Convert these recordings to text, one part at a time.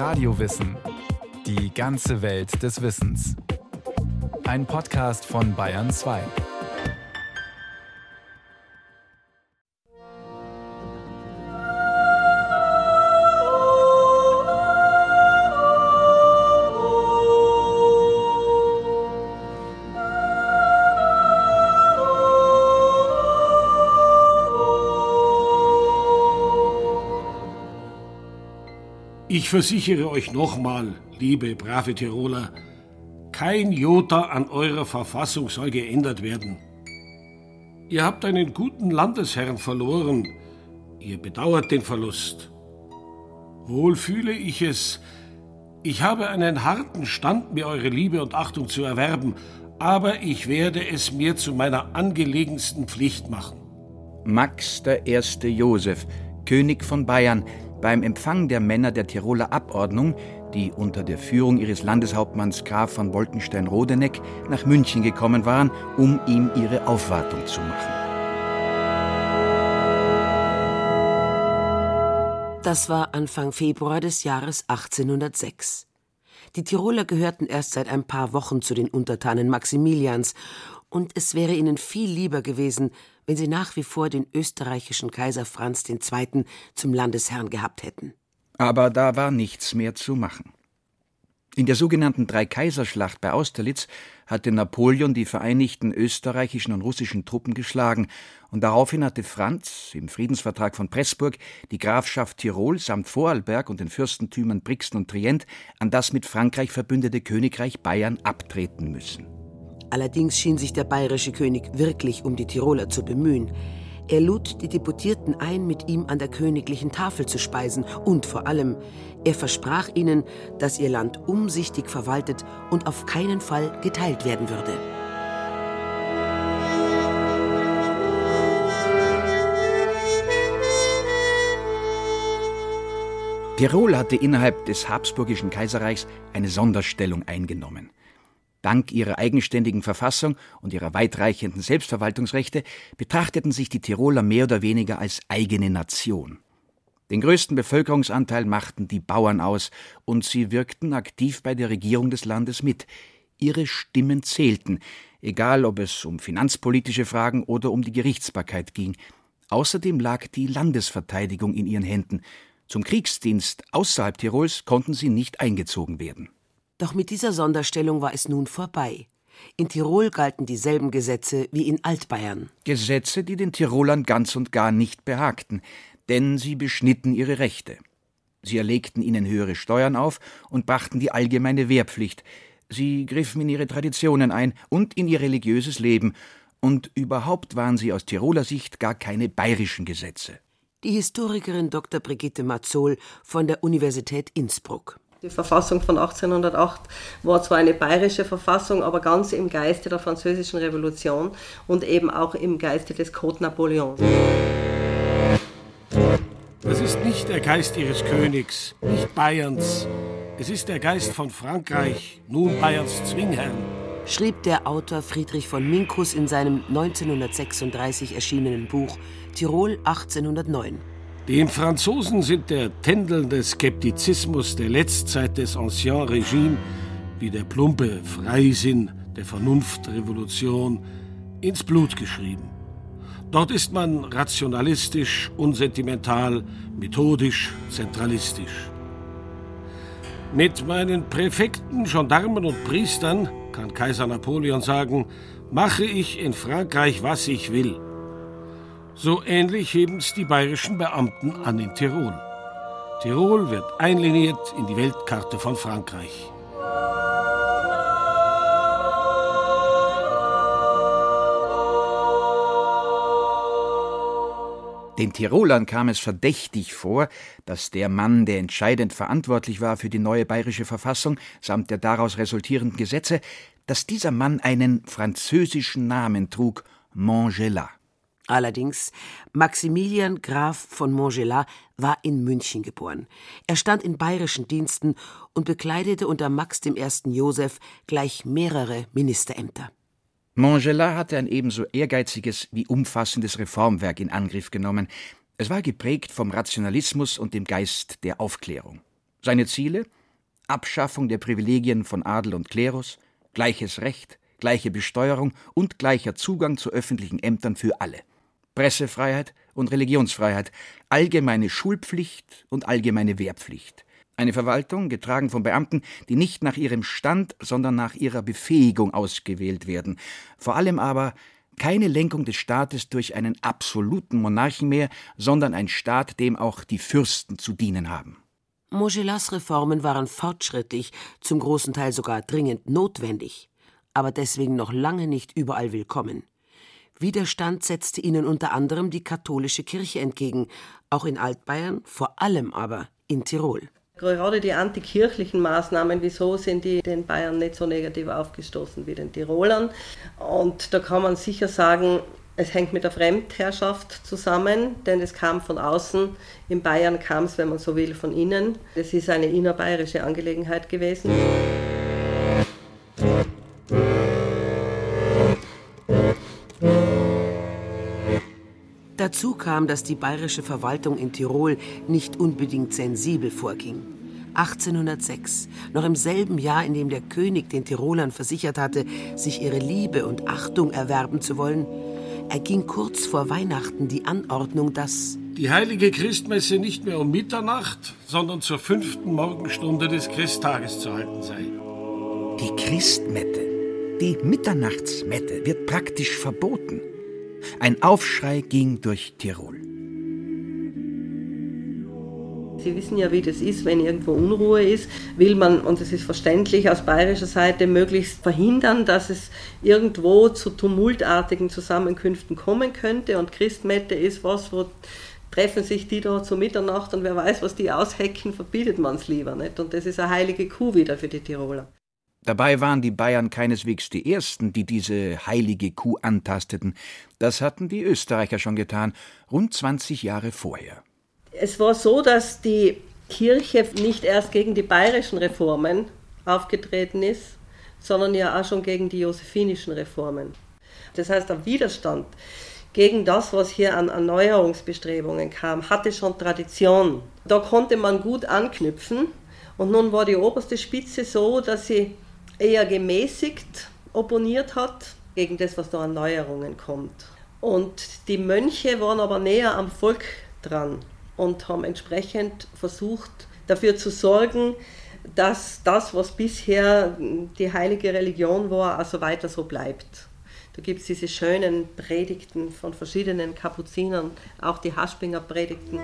Radiowissen. Die ganze Welt des Wissens. Ein Podcast von Bayern 2. Ich versichere euch nochmal, liebe brave Tiroler, kein Jota an eurer Verfassung soll geändert werden. Ihr habt einen guten Landesherrn verloren, ihr bedauert den Verlust. Wohl fühle ich es, ich habe einen harten Stand, mir eure Liebe und Achtung zu erwerben, aber ich werde es mir zu meiner angelegensten Pflicht machen. Max der erste Josef, König von Bayern, beim Empfang der Männer der Tiroler Abordnung, die unter der Führung ihres Landeshauptmanns Graf von Boltenstein-Rodeneck nach München gekommen waren, um ihm ihre Aufwartung zu machen. Das war Anfang Februar des Jahres 1806. Die Tiroler gehörten erst seit ein paar Wochen zu den Untertanen Maximilians, und es wäre ihnen viel lieber gewesen, wenn sie nach wie vor den österreichischen Kaiser Franz II. zum Landesherrn gehabt hätten. Aber da war nichts mehr zu machen. In der sogenannten Dreikaiserschlacht bei Austerlitz hatte Napoleon die vereinigten österreichischen und russischen Truppen geschlagen, und daraufhin hatte Franz im Friedensvertrag von Pressburg die Grafschaft Tirol samt Vorarlberg und den Fürstentümern Brixen und Trient an das mit Frankreich verbündete Königreich Bayern abtreten müssen. Allerdings schien sich der bayerische König wirklich um die Tiroler zu bemühen. Er lud die Deputierten ein, mit ihm an der königlichen Tafel zu speisen und vor allem, er versprach ihnen, dass ihr Land umsichtig verwaltet und auf keinen Fall geteilt werden würde. Tirol hatte innerhalb des Habsburgischen Kaiserreichs eine Sonderstellung eingenommen. Dank ihrer eigenständigen Verfassung und ihrer weitreichenden Selbstverwaltungsrechte betrachteten sich die Tiroler mehr oder weniger als eigene Nation. Den größten Bevölkerungsanteil machten die Bauern aus, und sie wirkten aktiv bei der Regierung des Landes mit. Ihre Stimmen zählten, egal ob es um finanzpolitische Fragen oder um die Gerichtsbarkeit ging. Außerdem lag die Landesverteidigung in ihren Händen. Zum Kriegsdienst außerhalb Tirols konnten sie nicht eingezogen werden. Doch mit dieser Sonderstellung war es nun vorbei. In Tirol galten dieselben Gesetze wie in Altbayern. Gesetze, die den Tirolern ganz und gar nicht behagten, denn sie beschnitten ihre Rechte. Sie erlegten ihnen höhere Steuern auf und brachten die allgemeine Wehrpflicht. Sie griffen in ihre Traditionen ein und in ihr religiöses Leben, und überhaupt waren sie aus Tiroler Sicht gar keine bayerischen Gesetze. Die Historikerin Dr. Brigitte Mazzol von der Universität Innsbruck. Die Verfassung von 1808 war zwar eine bayerische Verfassung, aber ganz im Geiste der Französischen Revolution und eben auch im Geiste des Code Napoleon. Das ist nicht der Geist ihres Königs, nicht Bayerns. Es ist der Geist von Frankreich, nun Bayerns Zwingherrn. Schrieb der Autor Friedrich von Minkus in seinem 1936 erschienenen Buch Tirol 1809. Den Franzosen sind der tändelnde Skeptizismus der Letztzeit des Ancien Regime wie der plumpe Freisinn der Vernunftrevolution ins Blut geschrieben. Dort ist man rationalistisch, unsentimental, methodisch, zentralistisch. Mit meinen Präfekten, Gendarmen und Priestern, kann Kaiser Napoleon sagen, mache ich in Frankreich, was ich will. So ähnlich heben's die bayerischen Beamten an in Tirol. Tirol wird einliniert in die Weltkarte von Frankreich. Den Tirolern kam es verdächtig vor, dass der Mann, der entscheidend verantwortlich war für die neue bayerische Verfassung samt der daraus resultierenden Gesetze, dass dieser Mann einen französischen Namen trug, Montgelat. Allerdings, Maximilian Graf von Montgelat war in München geboren. Er stand in bayerischen Diensten und bekleidete unter Max I. Joseph gleich mehrere Ministerämter. Montgelat hatte ein ebenso ehrgeiziges wie umfassendes Reformwerk in Angriff genommen. Es war geprägt vom Rationalismus und dem Geist der Aufklärung. Seine Ziele? Abschaffung der Privilegien von Adel und Klerus, gleiches Recht, gleiche Besteuerung und gleicher Zugang zu öffentlichen Ämtern für alle. Pressefreiheit und Religionsfreiheit, allgemeine Schulpflicht und allgemeine Wehrpflicht. Eine Verwaltung, getragen von Beamten, die nicht nach ihrem Stand, sondern nach ihrer Befähigung ausgewählt werden. Vor allem aber keine Lenkung des Staates durch einen absoluten Monarchen mehr, sondern ein Staat, dem auch die Fürsten zu dienen haben. Mogelas Reformen waren fortschrittlich, zum großen Teil sogar dringend notwendig, aber deswegen noch lange nicht überall willkommen. Widerstand setzte ihnen unter anderem die katholische Kirche entgegen, auch in Altbayern, vor allem aber in Tirol. Gerade die antikirchlichen Maßnahmen, wieso sind die den Bayern nicht so negativ aufgestoßen wie den Tirolern? Und da kann man sicher sagen, es hängt mit der Fremdherrschaft zusammen, denn es kam von außen. In Bayern kam es, wenn man so will, von innen. Es ist eine innerbayerische Angelegenheit gewesen. Dazu kam, dass die bayerische Verwaltung in Tirol nicht unbedingt sensibel vorging. 1806, noch im selben Jahr, in dem der König den Tirolern versichert hatte, sich ihre Liebe und Achtung erwerben zu wollen, erging kurz vor Weihnachten die Anordnung, dass die heilige Christmesse nicht mehr um Mitternacht, sondern zur fünften Morgenstunde des Christtages zu halten sei. Die Christmette, die Mitternachtsmette, wird praktisch verboten. Ein Aufschrei ging durch Tirol. Sie wissen ja, wie das ist, wenn irgendwo Unruhe ist, will man, und es ist verständlich aus bayerischer Seite, möglichst verhindern, dass es irgendwo zu tumultartigen Zusammenkünften kommen könnte. Und Christmette ist was, wo treffen sich die da zu Mitternacht und wer weiß, was die aushecken, verbietet man es lieber. Nicht? Und das ist eine heilige Kuh wieder für die Tiroler. Dabei waren die Bayern keineswegs die Ersten, die diese heilige Kuh antasteten. Das hatten die Österreicher schon getan, rund 20 Jahre vorher. Es war so, dass die Kirche nicht erst gegen die bayerischen Reformen aufgetreten ist, sondern ja auch schon gegen die josephinischen Reformen. Das heißt, der Widerstand gegen das, was hier an Erneuerungsbestrebungen kam, hatte schon Tradition. Da konnte man gut anknüpfen. Und nun war die oberste Spitze so, dass sie eher gemäßigt opponiert hat gegen das, was da an Neuerungen kommt. Und die Mönche waren aber näher am Volk dran und haben entsprechend versucht, dafür zu sorgen, dass das, was bisher die heilige Religion war, also weiter so bleibt. Da gibt es diese schönen Predigten von verschiedenen Kapuzinern, auch die Haschbinger Predigten.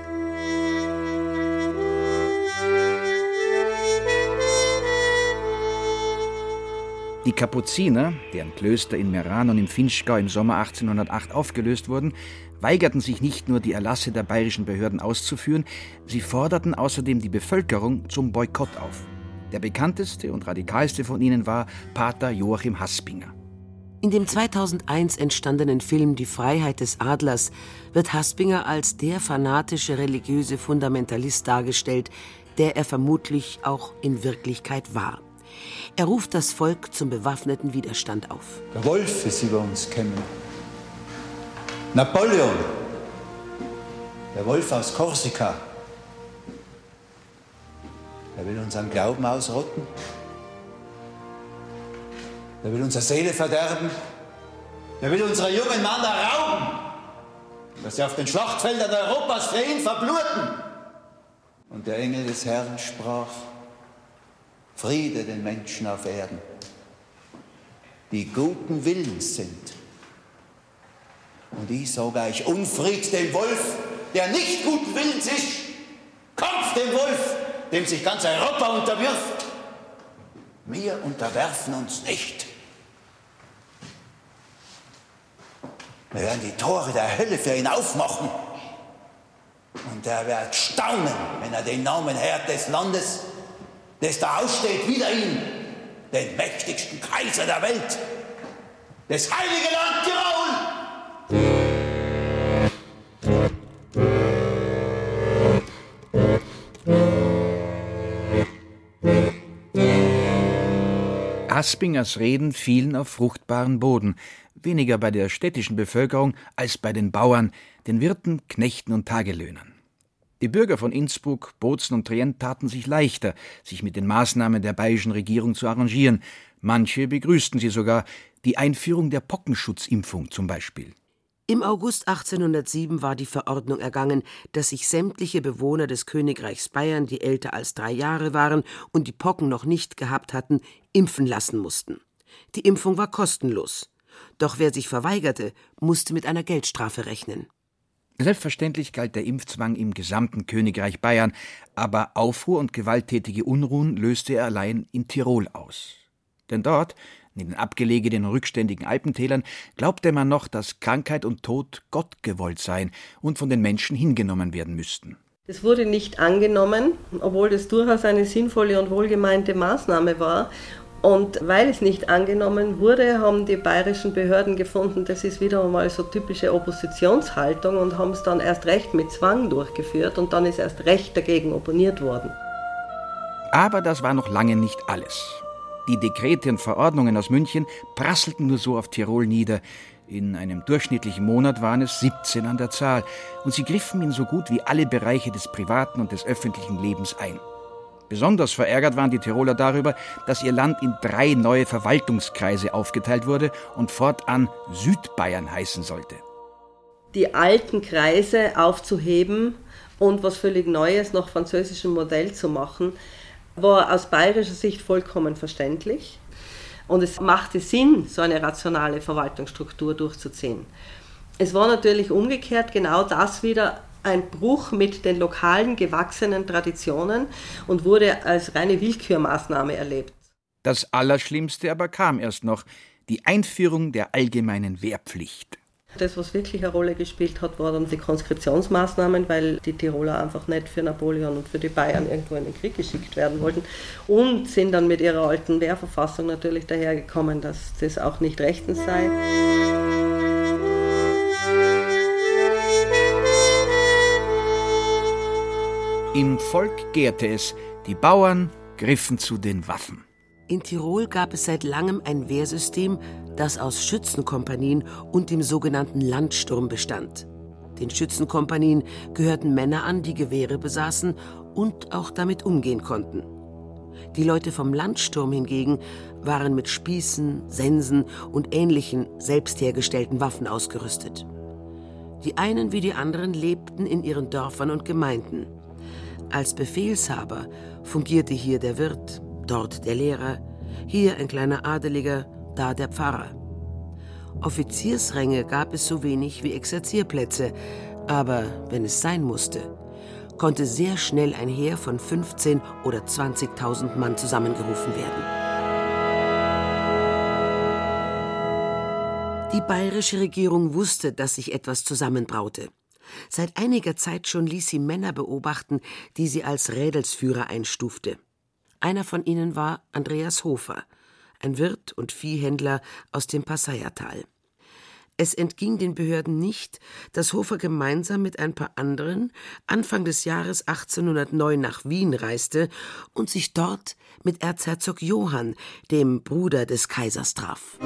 Die Kapuziner, deren Klöster in Meran und im Finchgau im Sommer 1808 aufgelöst wurden, weigerten sich nicht nur, die Erlasse der bayerischen Behörden auszuführen, sie forderten außerdem die Bevölkerung zum Boykott auf. Der bekannteste und radikalste von ihnen war Pater Joachim Haspinger. In dem 2001 entstandenen Film Die Freiheit des Adlers wird Haspinger als der fanatische religiöse Fundamentalist dargestellt, der er vermutlich auch in Wirklichkeit war. Er ruft das Volk zum bewaffneten Widerstand auf. Der Wolf ist über uns gekommen. Napoleon, der Wolf aus Korsika, er will unseren Glauben ausrotten. Er will unsere Seele verderben. Er will unsere jungen Männer rauben, dass sie auf den Schlachtfeldern Europas für ihn verbluten. Und der Engel des Herrn sprach, Friede den Menschen auf Erden, die guten Willens sind. Und ich sage euch, Unfried dem Wolf, der nicht guten Willens ist. Kampf dem Wolf, dem sich ganz Europa unterwirft. Wir unterwerfen uns nicht. Wir werden die Tore der Hölle für ihn aufmachen. Und er wird staunen, wenn er den Namen Herr des Landes das da aussteht, wieder ihn, den mächtigsten Kaiser der Welt, das heilige Land Tirol. Aspingers Reden fielen auf fruchtbaren Boden, weniger bei der städtischen Bevölkerung als bei den Bauern, den Wirten, Knechten und Tagelöhnern. Die Bürger von Innsbruck, Bozen und Trient taten sich leichter, sich mit den Maßnahmen der bayerischen Regierung zu arrangieren. Manche begrüßten sie sogar, die Einführung der Pockenschutzimpfung zum Beispiel. Im August 1807 war die Verordnung ergangen, dass sich sämtliche Bewohner des Königreichs Bayern, die älter als drei Jahre waren und die Pocken noch nicht gehabt hatten, impfen lassen mussten. Die Impfung war kostenlos. Doch wer sich verweigerte, musste mit einer Geldstrafe rechnen. Selbstverständlich galt der Impfzwang im gesamten Königreich Bayern, aber Aufruhr und gewalttätige Unruhen löste er allein in Tirol aus. Denn dort, in den abgelegenen rückständigen Alpentälern, glaubte man noch, dass Krankheit und Tod Gott gewollt seien und von den Menschen hingenommen werden müssten. Es wurde nicht angenommen, obwohl das durchaus eine sinnvolle und wohlgemeinte Maßnahme war. Und weil es nicht angenommen wurde, haben die bayerischen Behörden gefunden, das ist wieder einmal so typische Oppositionshaltung und haben es dann erst recht mit Zwang durchgeführt und dann ist erst recht dagegen opponiert worden. Aber das war noch lange nicht alles. Die Dekrete und Verordnungen aus München prasselten nur so auf Tirol nieder. In einem durchschnittlichen Monat waren es 17 an der Zahl und sie griffen in so gut wie alle Bereiche des privaten und des öffentlichen Lebens ein. Besonders verärgert waren die Tiroler darüber, dass ihr Land in drei neue Verwaltungskreise aufgeteilt wurde und fortan Südbayern heißen sollte. Die alten Kreise aufzuheben und was völlig Neues nach französischem Modell zu machen, war aus bayerischer Sicht vollkommen verständlich. Und es machte Sinn, so eine rationale Verwaltungsstruktur durchzuziehen. Es war natürlich umgekehrt genau das wieder ein Bruch mit den lokalen gewachsenen Traditionen und wurde als reine Willkürmaßnahme erlebt. Das Allerschlimmste aber kam erst noch, die Einführung der allgemeinen Wehrpflicht. Das, was wirklich eine Rolle gespielt hat, waren die Konskriptionsmaßnahmen, weil die Tiroler einfach nicht für Napoleon und für die Bayern irgendwo in den Krieg geschickt werden wollten und sind dann mit ihrer alten Wehrverfassung natürlich dahergekommen, dass das auch nicht rechtens sei. Im Volk gärte es, die Bauern griffen zu den Waffen. In Tirol gab es seit langem ein Wehrsystem, das aus Schützenkompanien und dem sogenannten Landsturm bestand. Den Schützenkompanien gehörten Männer an, die Gewehre besaßen und auch damit umgehen konnten. Die Leute vom Landsturm hingegen waren mit Spießen, Sensen und ähnlichen selbst hergestellten Waffen ausgerüstet. Die einen wie die anderen lebten in ihren Dörfern und Gemeinden. Als Befehlshaber fungierte hier der Wirt, dort der Lehrer, hier ein kleiner Adeliger, da der Pfarrer. Offiziersränge gab es so wenig wie Exerzierplätze, aber wenn es sein musste, konnte sehr schnell ein Heer von 15 oder 20.000 Mann zusammengerufen werden. Die bayerische Regierung wusste, dass sich etwas zusammenbraute. Seit einiger Zeit schon ließ sie Männer beobachten, die sie als Rädelsführer einstufte. Einer von ihnen war Andreas Hofer, ein Wirt und Viehhändler aus dem Passaiertal. Es entging den Behörden nicht, dass Hofer gemeinsam mit ein paar anderen Anfang des Jahres 1809 nach Wien reiste und sich dort mit Erzherzog Johann, dem Bruder des Kaisers, traf.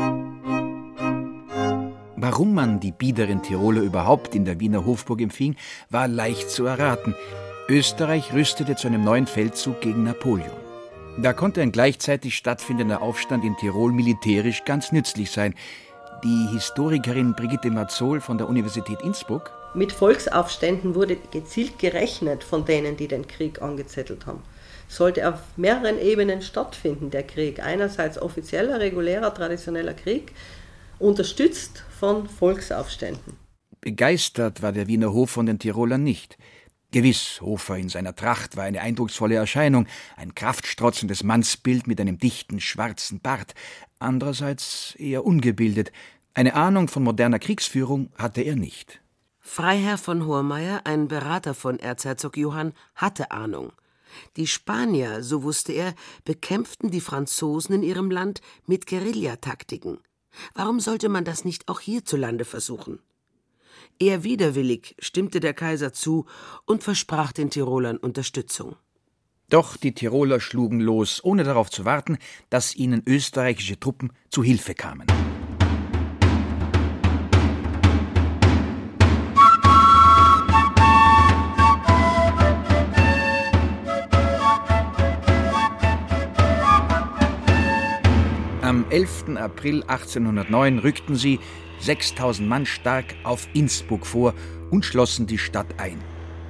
Warum man die biederen Tiroler überhaupt in der Wiener Hofburg empfing, war leicht zu erraten. Österreich rüstete zu einem neuen Feldzug gegen Napoleon. Da konnte ein gleichzeitig stattfindender Aufstand in Tirol militärisch ganz nützlich sein. Die Historikerin Brigitte Mazzol von der Universität Innsbruck mit Volksaufständen wurde gezielt gerechnet von denen, die den Krieg angezettelt haben. Sollte auf mehreren Ebenen stattfinden, der Krieg. Einerseits offizieller, regulärer, traditioneller Krieg, unterstützt von Volksaufständen. Begeistert war der Wiener Hof von den Tirolern nicht. Gewiss, Hofer in seiner Tracht war eine eindrucksvolle Erscheinung, ein kraftstrotzendes Mannsbild mit einem dichten schwarzen Bart, andererseits eher ungebildet, eine Ahnung von moderner Kriegsführung hatte er nicht. Freiherr von Hohrmeier, ein Berater von Erzherzog Johann, hatte Ahnung. Die Spanier, so wusste er, bekämpften die Franzosen in ihrem Land mit Guerillataktiken. Warum sollte man das nicht auch hierzulande versuchen? Eher widerwillig stimmte der Kaiser zu und versprach den Tirolern Unterstützung. Doch die Tiroler schlugen los, ohne darauf zu warten, dass ihnen österreichische Truppen zu Hilfe kamen. Am 11. April 1809 rückten sie, 6000 Mann stark, auf Innsbruck vor und schlossen die Stadt ein.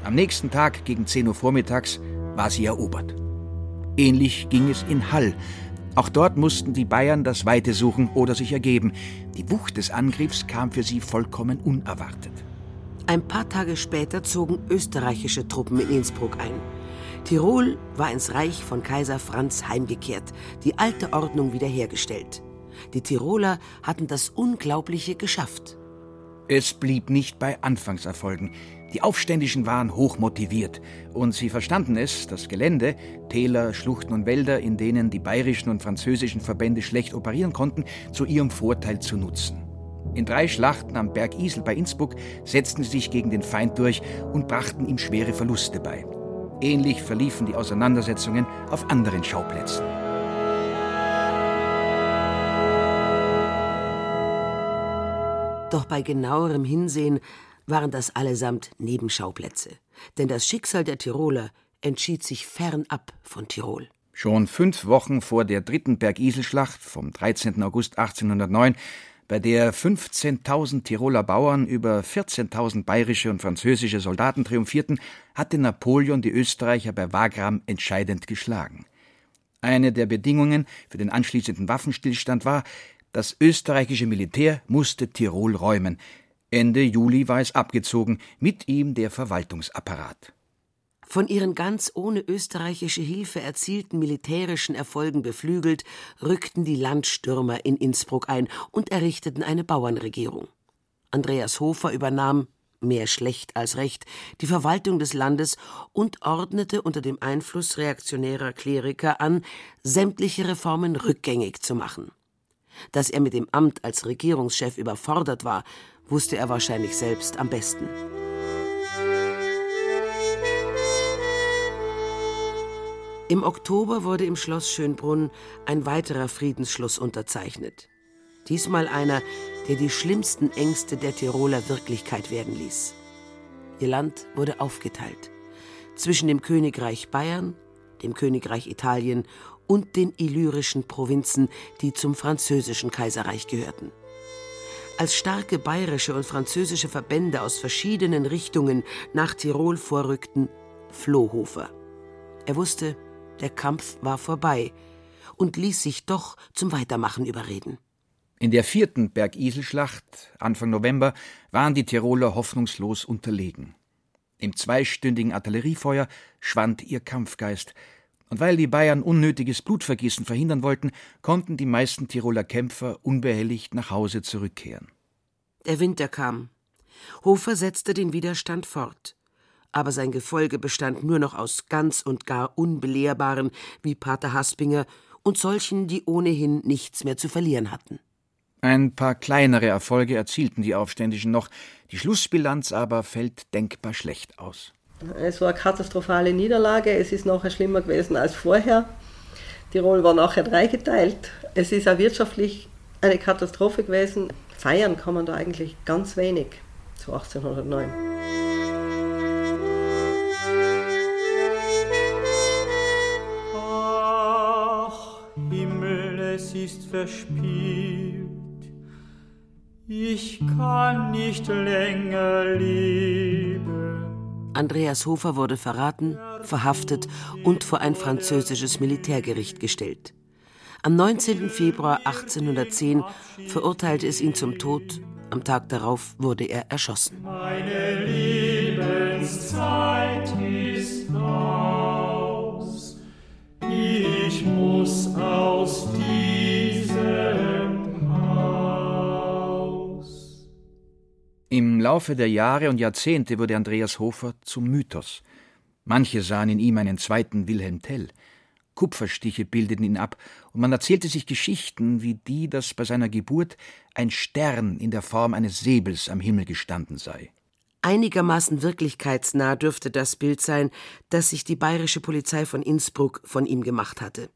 Am nächsten Tag gegen 10 Uhr vormittags war sie erobert. Ähnlich ging es in Hall. Auch dort mussten die Bayern das Weite suchen oder sich ergeben. Die Wucht des Angriffs kam für sie vollkommen unerwartet. Ein paar Tage später zogen österreichische Truppen in Innsbruck ein. Tirol war ins Reich von Kaiser Franz heimgekehrt, die alte Ordnung wiederhergestellt. Die Tiroler hatten das Unglaubliche geschafft. Es blieb nicht bei Anfangserfolgen. Die Aufständischen waren hoch motiviert und sie verstanden es, das Gelände, Täler, Schluchten und Wälder, in denen die bayerischen und französischen Verbände schlecht operieren konnten, zu ihrem Vorteil zu nutzen. In drei Schlachten am Berg Isel bei Innsbruck setzten sie sich gegen den Feind durch und brachten ihm schwere Verluste bei. Ähnlich verliefen die Auseinandersetzungen auf anderen Schauplätzen. Doch bei genauerem Hinsehen waren das allesamt Nebenschauplätze. Denn das Schicksal der Tiroler entschied sich fernab von Tirol. Schon fünf Wochen vor der dritten Bergiselschlacht vom 13. August 1809, bei der 15.000 Tiroler Bauern über 14.000 bayerische und französische Soldaten triumphierten, hatte Napoleon die Österreicher bei Wagram entscheidend geschlagen. Eine der Bedingungen für den anschließenden Waffenstillstand war, das österreichische Militär musste Tirol räumen. Ende Juli war es abgezogen, mit ihm der Verwaltungsapparat. Von ihren ganz ohne österreichische Hilfe erzielten militärischen Erfolgen beflügelt, rückten die Landstürmer in Innsbruck ein und errichteten eine Bauernregierung. Andreas Hofer übernahm, mehr schlecht als recht, die Verwaltung des Landes und ordnete unter dem Einfluss reaktionärer Kleriker an, sämtliche Reformen rückgängig zu machen. Dass er mit dem Amt als Regierungschef überfordert war, wusste er wahrscheinlich selbst am besten. Im Oktober wurde im Schloss Schönbrunn ein weiterer Friedensschluss unterzeichnet. Diesmal einer, der die schlimmsten Ängste der Tiroler Wirklichkeit werden ließ. Ihr Land wurde aufgeteilt zwischen dem Königreich Bayern, dem Königreich Italien und den illyrischen Provinzen, die zum französischen Kaiserreich gehörten. Als starke bayerische und französische Verbände aus verschiedenen Richtungen nach Tirol vorrückten, floh Hofer. Er wusste, der Kampf war vorbei und ließ sich doch zum Weitermachen überreden. In der vierten Bergiselschlacht Anfang November waren die Tiroler hoffnungslos unterlegen. Im zweistündigen Artilleriefeuer schwand ihr Kampfgeist, und weil die Bayern unnötiges Blutvergießen verhindern wollten, konnten die meisten Tiroler Kämpfer unbehelligt nach Hause zurückkehren. Der Winter kam. Hofer setzte den Widerstand fort. Aber sein Gefolge bestand nur noch aus ganz und gar Unbelehrbaren wie Pater Haspinger und solchen, die ohnehin nichts mehr zu verlieren hatten. Ein paar kleinere Erfolge erzielten die Aufständischen noch, die Schlussbilanz aber fällt denkbar schlecht aus. Es war eine katastrophale Niederlage. Es ist nachher schlimmer gewesen als vorher. Tirol war nachher dreigeteilt. Es ist auch wirtschaftlich eine Katastrophe gewesen. Feiern kann man da eigentlich ganz wenig zu 1809. verspielt. Ich kann nicht länger leben. Andreas Hofer wurde verraten, verhaftet und vor ein französisches Militärgericht gestellt. Am 19. Februar 1810 verurteilte es ihn zum Tod. Am Tag darauf wurde er erschossen. Meine Lebenszeit ist aus. Ich muss aus Laufe der Jahre und Jahrzehnte wurde Andreas Hofer zum Mythos. Manche sahen in ihm einen zweiten Wilhelm Tell. Kupferstiche bildeten ihn ab, und man erzählte sich Geschichten wie die, dass bei seiner Geburt ein Stern in der Form eines Säbels am Himmel gestanden sei. Einigermaßen wirklichkeitsnah dürfte das Bild sein, das sich die bayerische Polizei von Innsbruck von ihm gemacht hatte.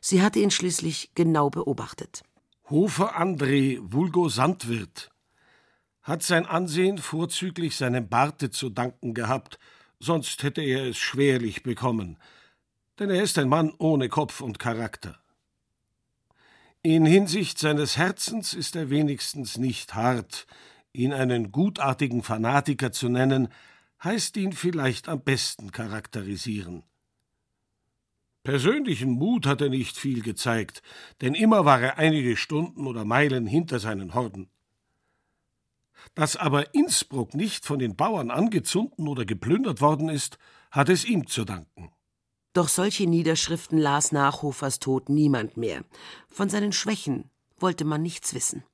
Sie hatte ihn schließlich genau beobachtet. Hofer André, vulgo Sandwirt, hat sein Ansehen vorzüglich seinem Barte zu danken gehabt, sonst hätte er es schwerlich bekommen, denn er ist ein Mann ohne Kopf und Charakter. In Hinsicht seines Herzens ist er wenigstens nicht hart. Ihn einen gutartigen Fanatiker zu nennen, heißt ihn vielleicht am besten charakterisieren. Persönlichen Mut hat er nicht viel gezeigt, denn immer war er einige Stunden oder Meilen hinter seinen Horden. Dass aber Innsbruck nicht von den Bauern angezündet oder geplündert worden ist, hat es ihm zu danken. Doch solche Niederschriften las nach Hofers Tod niemand mehr. Von seinen Schwächen wollte man nichts wissen.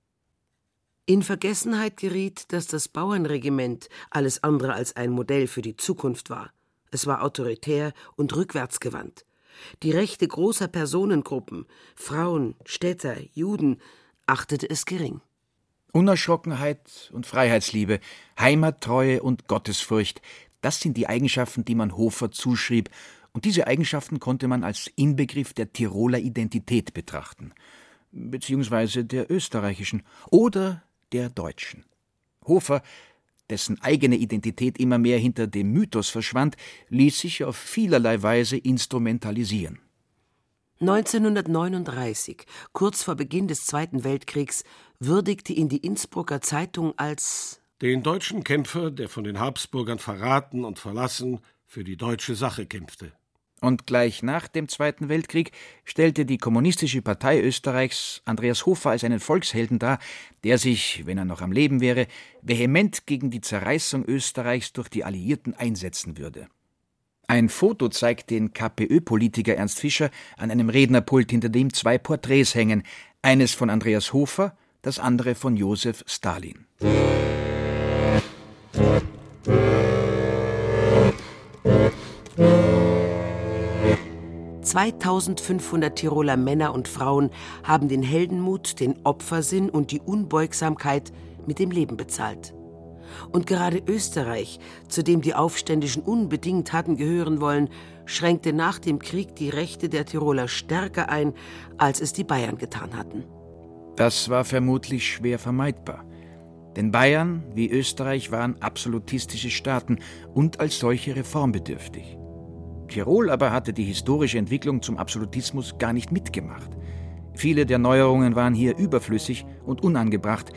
In Vergessenheit geriet, dass das Bauernregiment alles andere als ein Modell für die Zukunft war. Es war autoritär und rückwärtsgewandt. Die Rechte großer Personengruppen, Frauen, Städter, Juden, achtete es gering. Unerschrockenheit und Freiheitsliebe, Heimattreue und Gottesfurcht, das sind die Eigenschaften, die man Hofer zuschrieb, und diese Eigenschaften konnte man als Inbegriff der Tiroler Identität betrachten, beziehungsweise der österreichischen oder der deutschen. Hofer, dessen eigene Identität immer mehr hinter dem Mythos verschwand, ließ sich auf vielerlei Weise instrumentalisieren. 1939, kurz vor Beginn des Zweiten Weltkriegs, würdigte ihn die Innsbrucker Zeitung als den deutschen Kämpfer, der von den Habsburgern verraten und verlassen für die deutsche Sache kämpfte. Und gleich nach dem Zweiten Weltkrieg stellte die Kommunistische Partei Österreichs Andreas Hofer als einen Volkshelden dar, der sich, wenn er noch am Leben wäre, vehement gegen die Zerreißung Österreichs durch die Alliierten einsetzen würde. Ein Foto zeigt den KPÖ-Politiker Ernst Fischer an einem Rednerpult, hinter dem zwei Porträts hängen, eines von Andreas Hofer, das andere von Josef Stalin. 2500 Tiroler Männer und Frauen haben den Heldenmut, den Opfersinn und die Unbeugsamkeit mit dem Leben bezahlt. Und gerade Österreich, zu dem die Aufständischen unbedingt hatten gehören wollen, schränkte nach dem Krieg die Rechte der Tiroler stärker ein, als es die Bayern getan hatten. Das war vermutlich schwer vermeidbar. Denn Bayern wie Österreich waren absolutistische Staaten und als solche reformbedürftig. Tirol aber hatte die historische Entwicklung zum Absolutismus gar nicht mitgemacht. Viele der Neuerungen waren hier überflüssig und unangebracht.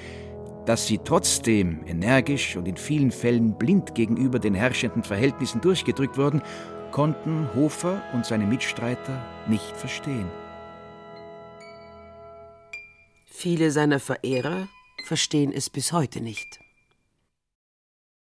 Dass sie trotzdem energisch und in vielen Fällen blind gegenüber den herrschenden Verhältnissen durchgedrückt wurden, konnten Hofer und seine Mitstreiter nicht verstehen. Viele seiner Verehrer verstehen es bis heute nicht.